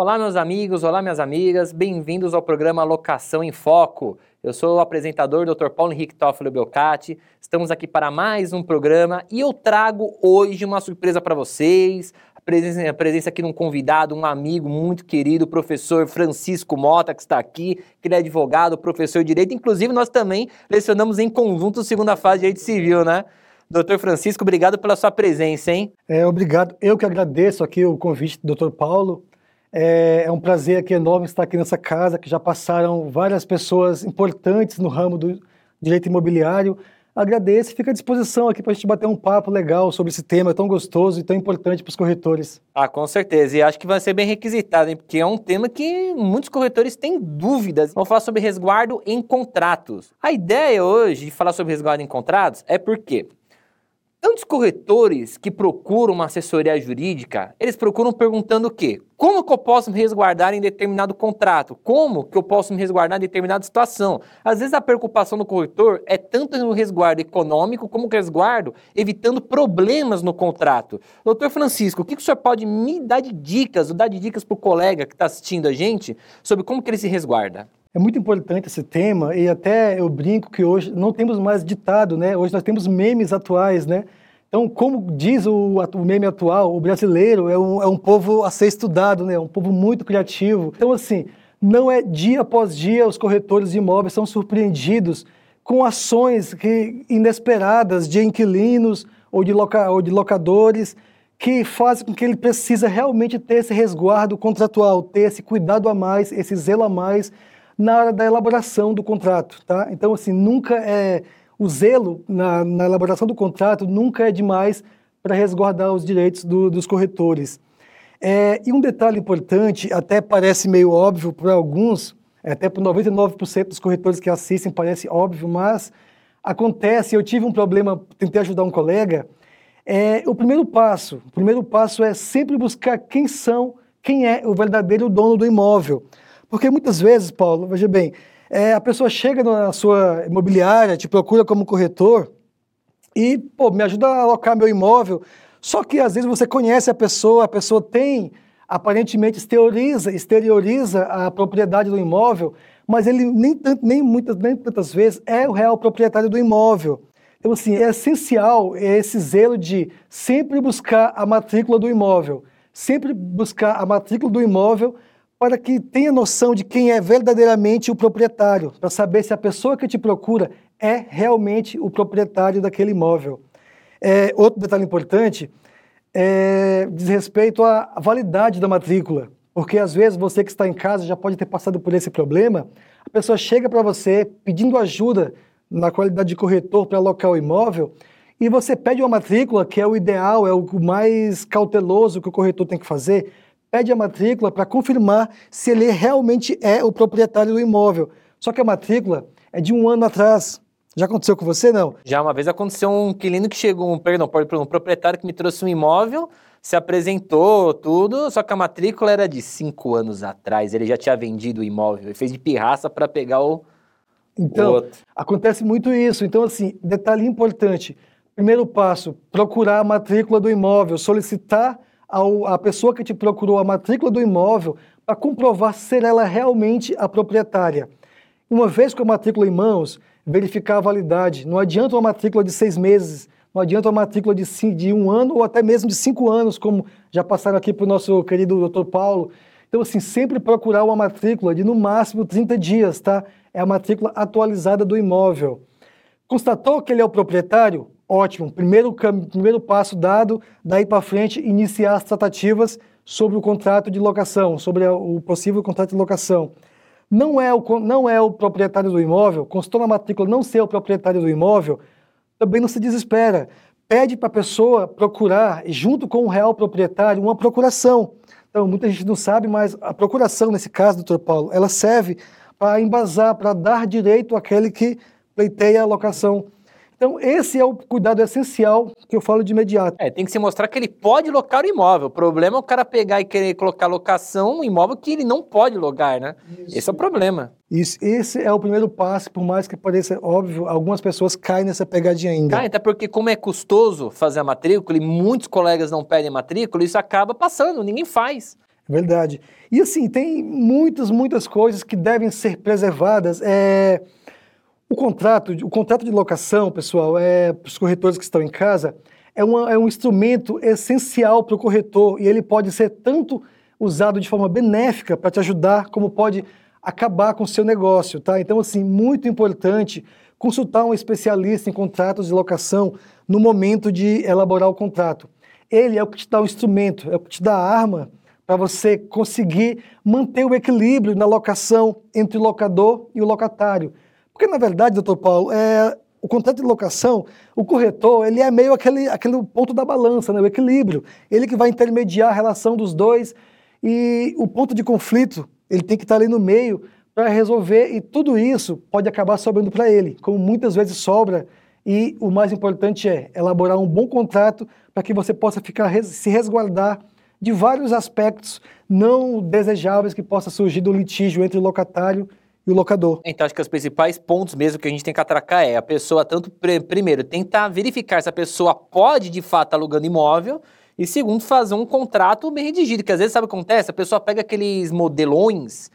Olá, meus amigos, olá, minhas amigas, bem-vindos ao programa Locação em Foco. Eu sou o apresentador Dr. Paulo Henrique Toffolo Belcati. Estamos aqui para mais um programa e eu trago hoje uma surpresa para vocês. A presença, a presença aqui de um convidado, um amigo muito querido, o professor Francisco Mota, que está aqui, que ele é advogado, professor de Direito. Inclusive, nós também lecionamos em conjunto segunda fase de Direito Civil, né? Doutor Francisco, obrigado pela sua presença, hein? É, obrigado. Eu que agradeço aqui o convite do doutor Paulo. É, é, um prazer aqui enorme estar aqui nessa casa, que já passaram várias pessoas importantes no ramo do direito imobiliário. Agradeço e fico à disposição aqui para a gente bater um papo legal sobre esse tema tão gostoso e tão importante para os corretores. Ah, com certeza. E acho que vai ser bem requisitado, hein? porque é um tema que muitos corretores têm dúvidas. Vamos falar sobre resguardo em contratos. A ideia hoje de falar sobre resguardo em contratos é porque Tantos corretores que procuram uma assessoria jurídica, eles procuram perguntando o quê? Como que eu posso me resguardar em determinado contrato? Como que eu posso me resguardar em determinada situação? Às vezes a preocupação do corretor é tanto no resguardo econômico como no resguardo evitando problemas no contrato. Doutor Francisco, o que, que o senhor pode me dar de dicas, ou dar de dicas para o colega que está assistindo a gente sobre como que ele se resguarda? É muito importante esse tema e até eu brinco que hoje não temos mais ditado, né? Hoje nós temos memes atuais, né? Então, como diz o, o meme atual, o brasileiro é um, é um povo a ser estudado, né? É um povo muito criativo. Então, assim, não é dia após dia os corretores de imóveis são surpreendidos com ações que, inesperadas de inquilinos ou de, loca, ou de locadores que fazem com que ele precisa realmente ter esse resguardo contratual, ter esse cuidado a mais, esse zelo a mais na hora da elaboração do contrato, tá? Então, assim, nunca é... O zelo na, na elaboração do contrato nunca é demais para resguardar os direitos do, dos corretores. É, e um detalhe importante, até parece meio óbvio para alguns, até para 99% dos corretores que assistem parece óbvio, mas acontece, eu tive um problema, tentei ajudar um colega, é, o primeiro passo, o primeiro passo é sempre buscar quem são, quem é o verdadeiro dono do imóvel. Porque muitas vezes, Paulo, veja bem, é, a pessoa chega na sua imobiliária, te procura como corretor e, pô, me ajuda a alocar meu imóvel. Só que às vezes você conhece a pessoa, a pessoa tem, aparentemente exterioriza, exterioriza a propriedade do imóvel, mas ele nem, nem, muitas, nem tantas vezes é o real proprietário do imóvel. Então, assim, é essencial esse zelo de sempre buscar a matrícula do imóvel, sempre buscar a matrícula do imóvel para que tenha noção de quem é verdadeiramente o proprietário, para saber se a pessoa que te procura é realmente o proprietário daquele imóvel. É, outro detalhe importante é, diz respeito à validade da matrícula, porque às vezes você que está em casa já pode ter passado por esse problema. A pessoa chega para você pedindo ajuda na qualidade de corretor para alocar o imóvel e você pede uma matrícula que é o ideal, é o mais cauteloso que o corretor tem que fazer pede a matrícula para confirmar se ele realmente é o proprietário do imóvel. Só que a matrícula é de um ano atrás. Já aconteceu com você, não? Já uma vez aconteceu um inquilino que chegou, um, perdão, um proprietário que me trouxe um imóvel, se apresentou, tudo, só que a matrícula era de cinco anos atrás. Ele já tinha vendido o imóvel e fez de pirraça para pegar o. Então, o acontece muito isso. Então, assim, detalhe importante. Primeiro passo, procurar a matrícula do imóvel, solicitar ao, a pessoa que te procurou a matrícula do imóvel para comprovar ser ela realmente a proprietária. Uma vez com a matrícula em mãos, verificar a validade. Não adianta uma matrícula de seis meses, não adianta uma matrícula de, de um ano ou até mesmo de cinco anos, como já passaram aqui para o nosso querido doutor Paulo. Então, assim, sempre procurar uma matrícula de no máximo 30 dias, tá? É a matrícula atualizada do imóvel. Constatou que ele é o proprietário? Ótimo. Primeiro, primeiro passo dado, daí para frente, iniciar as tratativas sobre o contrato de locação, sobre o possível contrato de locação. Não é o, não é o proprietário do imóvel, constou na matrícula não ser o proprietário do imóvel, também não se desespera. Pede para a pessoa procurar, junto com o real proprietário, uma procuração. Então, muita gente não sabe, mas a procuração, nesse caso, doutor Paulo, ela serve para embasar, para dar direito àquele que pleiteia a locação então, esse é o cuidado essencial que eu falo de imediato. É, tem que se mostrar que ele pode locar o imóvel. O problema é o cara pegar e querer colocar locação um imóvel que ele não pode logar, né? Isso. Esse é o problema. Isso, esse é o primeiro passo, por mais que pareça óbvio, algumas pessoas caem nessa pegadinha ainda. Cai, até porque como é custoso fazer a matrícula e muitos colegas não pedem matrícula, isso acaba passando, ninguém faz. Verdade. E assim, tem muitas, muitas coisas que devem ser preservadas. É... O contrato, o contrato de locação, pessoal, é, para os corretores que estão em casa, é, uma, é um instrumento essencial para o corretor e ele pode ser tanto usado de forma benéfica para te ajudar, como pode acabar com o seu negócio, tá? Então, assim, muito importante consultar um especialista em contratos de locação no momento de elaborar o contrato. Ele é o que te dá o instrumento, é o que te dá a arma para você conseguir manter o equilíbrio na locação entre o locador e o locatário. Porque, na verdade, doutor Paulo, é, o contrato de locação, o corretor, ele é meio aquele, aquele ponto da balança, né, o equilíbrio. Ele que vai intermediar a relação dos dois e o ponto de conflito, ele tem que estar ali no meio para resolver e tudo isso pode acabar sobrando para ele, como muitas vezes sobra. E o mais importante é elaborar um bom contrato para que você possa ficar se resguardar de vários aspectos não desejáveis que possa surgir do litígio entre o locatário e o locador. Então, acho que os principais pontos mesmo que a gente tem que atracar é a pessoa, tanto primeiro, tentar verificar se a pessoa pode de fato alugando imóvel, e segundo, fazer um contrato bem redigido, que às vezes sabe o que acontece? A pessoa pega aqueles modelões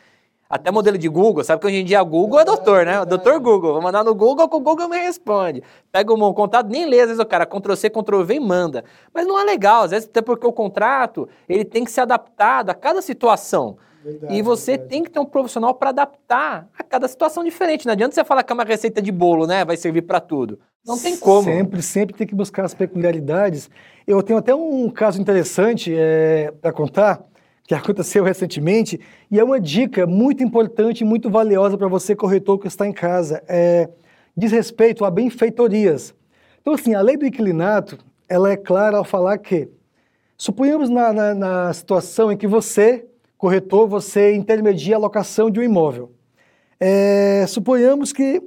até modelo de Google, sabe que hoje em dia Google é doutor, né? Doutor Google. Vou mandar no Google que o Google me responde. Pega um contato, nem lê, às vezes o cara Ctrl C, Ctrl V e manda. Mas não é legal, às vezes até porque o contrato, ele tem que ser adaptado a cada situação. Verdade, e você verdade. tem que ter um profissional para adaptar a cada situação diferente. Não adianta você falar que é uma receita de bolo, né? Vai servir para tudo. Não tem como. Sempre, sempre tem que buscar as peculiaridades. Eu tenho até um caso interessante é, para contar que aconteceu recentemente, e é uma dica muito importante e muito valiosa para você, corretor que está em casa. É, diz respeito a benfeitorias. Então, assim, a lei do inquilinato, ela é clara ao falar que, suponhamos na, na, na situação em que você, corretor, você intermedia a locação de um imóvel. É, suponhamos que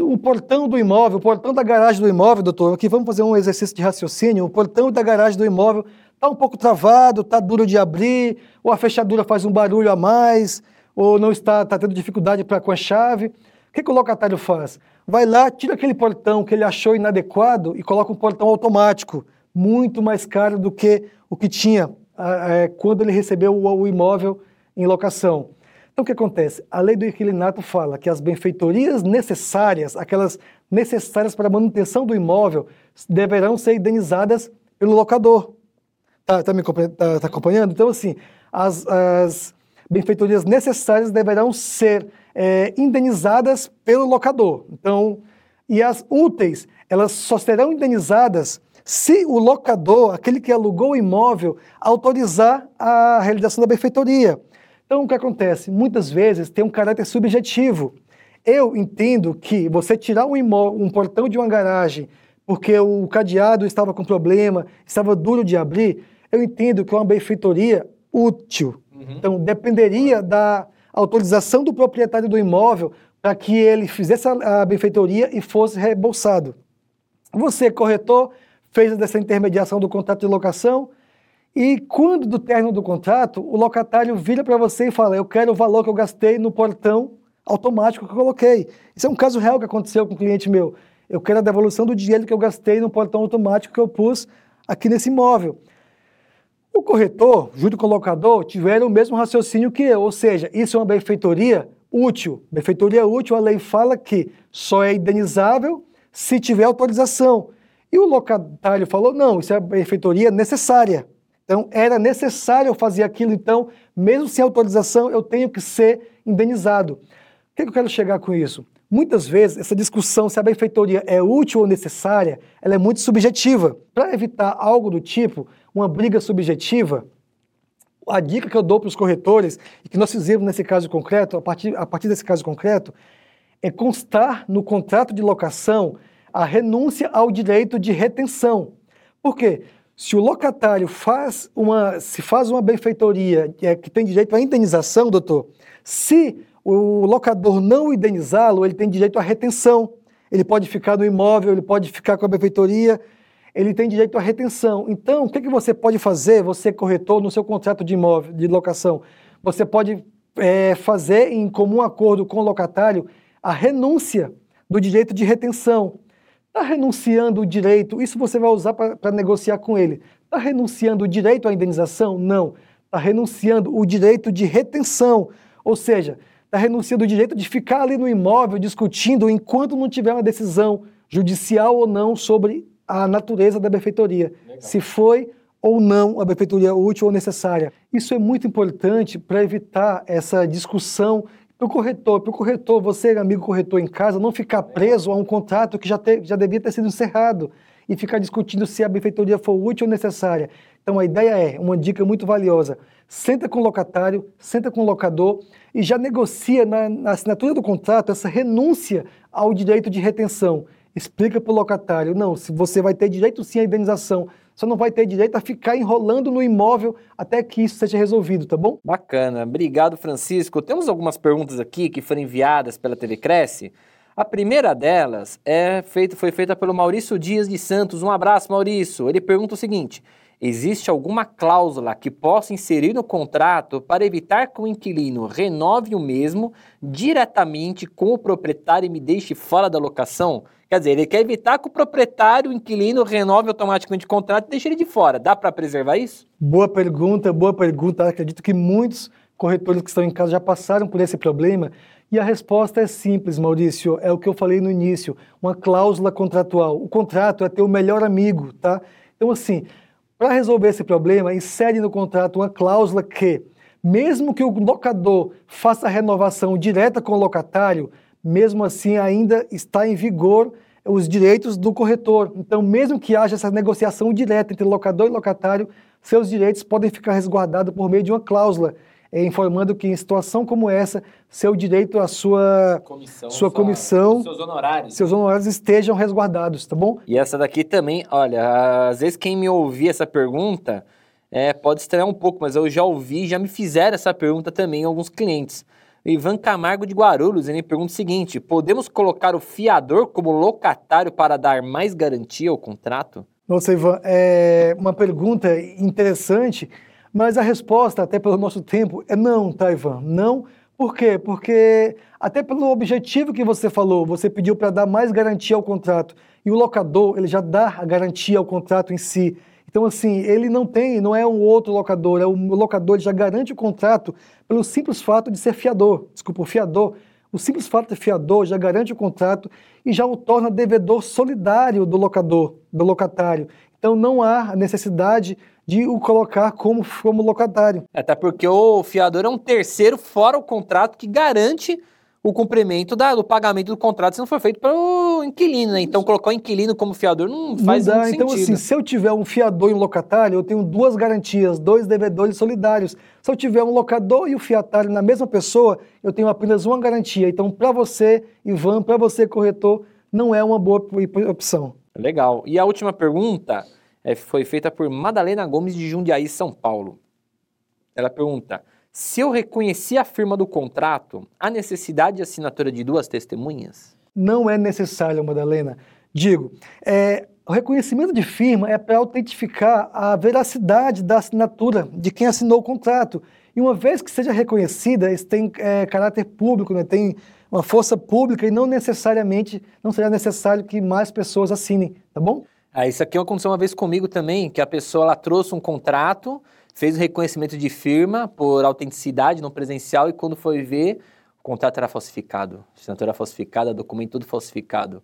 o portão do imóvel, o portão da garagem do imóvel, doutor, aqui vamos fazer um exercício de raciocínio, o portão da garagem do imóvel está um pouco travado, está duro de abrir, ou a fechadura faz um barulho a mais, ou não está, está tendo dificuldade para com a chave. O que, que o locatário faz? Vai lá, tira aquele portão que ele achou inadequado e coloca um portão automático, muito mais caro do que o que tinha é, quando ele recebeu o, o imóvel em locação. Então, o que acontece? A lei do inquilinato fala que as benfeitorias necessárias, aquelas necessárias para a manutenção do imóvel, deverão ser indenizadas pelo locador. Está tá me tá, tá acompanhando? Então, assim, as, as benfeitorias necessárias deverão ser é, indenizadas pelo locador. Então, e as úteis, elas só serão indenizadas se o locador, aquele que alugou o imóvel, autorizar a realização da benfeitoria. Então, o que acontece? Muitas vezes tem um caráter subjetivo. Eu entendo que você tirar um, um portão de uma garagem porque o cadeado estava com problema, estava duro de abrir, eu entendo que é uma benfeitoria útil. Uhum. Então, dependeria da autorização do proprietário do imóvel para que ele fizesse a benfeitoria e fosse reembolsado. Você, corretor, fez essa intermediação do contrato de locação, e quando do término do contrato, o locatário vira para você e fala: Eu quero o valor que eu gastei no portão automático que eu coloquei. Isso é um caso real que aconteceu com um cliente meu. Eu quero a devolução do dinheiro que eu gastei no portão automático que eu pus aqui nesse imóvel. O corretor, junto com o locador, tiveram o mesmo raciocínio que eu, ou seja, isso é uma benfeitoria útil. Benfeitoria útil, a lei fala que só é indenizável se tiver autorização. E o locatário falou: não, isso é benfeitoria necessária. Então, era necessário fazer aquilo, então, mesmo sem autorização, eu tenho que ser indenizado. O que, eu quero chegar com isso? Muitas vezes, essa discussão se a benfeitoria é útil ou necessária, ela é muito subjetiva. Para evitar algo do tipo, uma briga subjetiva, a dica que eu dou para os corretores, e que nós fizemos nesse caso concreto, a partir, a partir desse caso concreto, é constar no contrato de locação a renúncia ao direito de retenção. Por quê? Se o locatário faz uma, se faz uma benfeitoria é, que tem direito à indenização, doutor, se o locador não indenizá-lo, ele tem direito à retenção. Ele pode ficar no imóvel, ele pode ficar com a benfeitoria, ele tem direito à retenção. Então, o que, que você pode fazer, você corretor, no seu contrato de imóvel, de locação? Você pode é, fazer em comum acordo com o locatário a renúncia do direito de retenção. Está renunciando o direito, isso você vai usar para negociar com ele. Está renunciando o direito à indenização? Não. está renunciando o direito de retenção, ou seja, está renunciando o direito de ficar ali no imóvel discutindo enquanto não tiver uma decisão judicial ou não sobre a natureza da benfeitoria, Legal. se foi ou não a benfeitoria útil ou necessária. Isso é muito importante para evitar essa discussão para o corretor, para o corretor, você, amigo corretor em casa, não ficar preso a um contrato que já, te, já devia ter sido encerrado e ficar discutindo se a benfeitoria for útil ou necessária. Então a ideia é, uma dica muito valiosa, senta com o locatário, senta com o locador e já negocia na, na assinatura do contrato essa renúncia ao direito de retenção. Explica para o locatário, não, se você vai ter direito sim à indenização, só não vai ter direito a ficar enrolando no imóvel até que isso seja resolvido, tá bom? Bacana. Obrigado, Francisco. Temos algumas perguntas aqui que foram enviadas pela TV Cresce. A primeira delas é feita, foi feita pelo Maurício Dias de Santos. Um abraço, Maurício. Ele pergunta o seguinte: existe alguma cláusula que possa inserir no contrato para evitar que o inquilino renove o mesmo diretamente com o proprietário e me deixe fora da locação? Quer dizer, ele quer evitar que o proprietário, o inquilino, renove automaticamente o contrato e deixe ele de fora. Dá para preservar isso? Boa pergunta, boa pergunta. Acredito que muitos corretores que estão em casa já passaram por esse problema. E a resposta é simples, Maurício. É o que eu falei no início: uma cláusula contratual. O contrato é teu melhor amigo, tá? Então, assim, para resolver esse problema, insere no contrato uma cláusula que, mesmo que o locador faça a renovação direta com o locatário, mesmo assim ainda está em vigor os direitos do corretor. Então, mesmo que haja essa negociação direta entre locador e locatário, seus direitos podem ficar resguardados por meio de uma cláusula, informando que em situação como essa, seu direito à sua comissão, sua comissão seus honorários. seus honorários estejam resguardados, tá bom? E essa daqui também, olha, às vezes quem me ouvir essa pergunta é, pode estranhar um pouco, mas eu já ouvi, já me fizeram essa pergunta também alguns clientes. Ivan Camargo de Guarulhos, ele pergunta o seguinte: podemos colocar o fiador como locatário para dar mais garantia ao contrato? Nossa, Ivan, é uma pergunta interessante, mas a resposta, até pelo nosso tempo, é não, Ivan? Não. Por quê? Porque, até pelo objetivo que você falou, você pediu para dar mais garantia ao contrato, e o locador, ele já dá a garantia ao contrato em si. Então, assim, ele não tem, não é um outro locador, é o locador já garante o contrato pelo simples fato de ser fiador. Desculpa, o fiador. O simples fato de fiador já garante o contrato e já o torna devedor solidário do locador, do locatário. Então, não há necessidade de o colocar como, como locatário. Até porque o fiador é um terceiro fora o contrato que garante o cumprimento da, do pagamento do contrato se não for feito pelo inquilino, né? Então, colocar o inquilino como fiador não faz não dá. Então, sentido. assim, se eu tiver um fiador e um locatário, eu tenho duas garantias, dois devedores solidários. Se eu tiver um locador e um fiatário na mesma pessoa, eu tenho apenas uma garantia. Então, para você, Ivan, para você, corretor, não é uma boa opção. Legal. E a última pergunta é, foi feita por Madalena Gomes de Jundiaí, São Paulo. Ela pergunta: se eu reconheci a firma do contrato, há necessidade de assinatura de duas testemunhas? Não é necessário, Madalena. Digo, é, o reconhecimento de firma é para autentificar a veracidade da assinatura de quem assinou o contrato. E uma vez que seja reconhecida, isso tem é, caráter público, né? tem uma força pública e não necessariamente, não será necessário que mais pessoas assinem, tá bom? Ah, isso aqui aconteceu uma vez comigo também, que a pessoa ela trouxe um contrato, fez o reconhecimento de firma por autenticidade no presencial e quando foi ver, o contrato era falsificado, assinatura falsificada, documento tudo falsificado.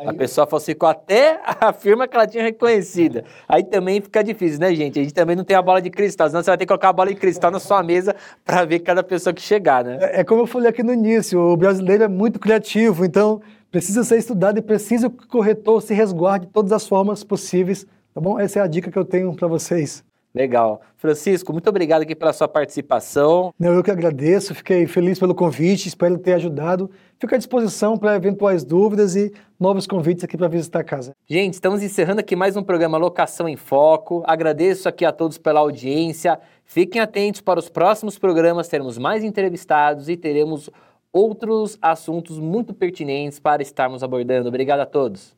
Aí... A pessoa falsificou até a firma que ela tinha reconhecida. Aí também fica difícil, né, gente? A gente também não tem a bola de cristal, senão você vai ter que colocar a bola de cristal na sua mesa para ver cada pessoa que chegar, né? É, é como eu falei aqui no início, o brasileiro é muito criativo, então precisa ser estudado e precisa que o corretor se resguarde de todas as formas possíveis, tá bom? Essa é a dica que eu tenho para vocês. Legal. Francisco, muito obrigado aqui pela sua participação. Não, eu que agradeço, fiquei feliz pelo convite, espero ter ajudado. Fico à disposição para eventuais dúvidas e novos convites aqui para visitar a casa. Gente, estamos encerrando aqui mais um programa Locação em Foco. Agradeço aqui a todos pela audiência. Fiquem atentos para os próximos programas, teremos mais entrevistados e teremos outros assuntos muito pertinentes para estarmos abordando. Obrigado a todos.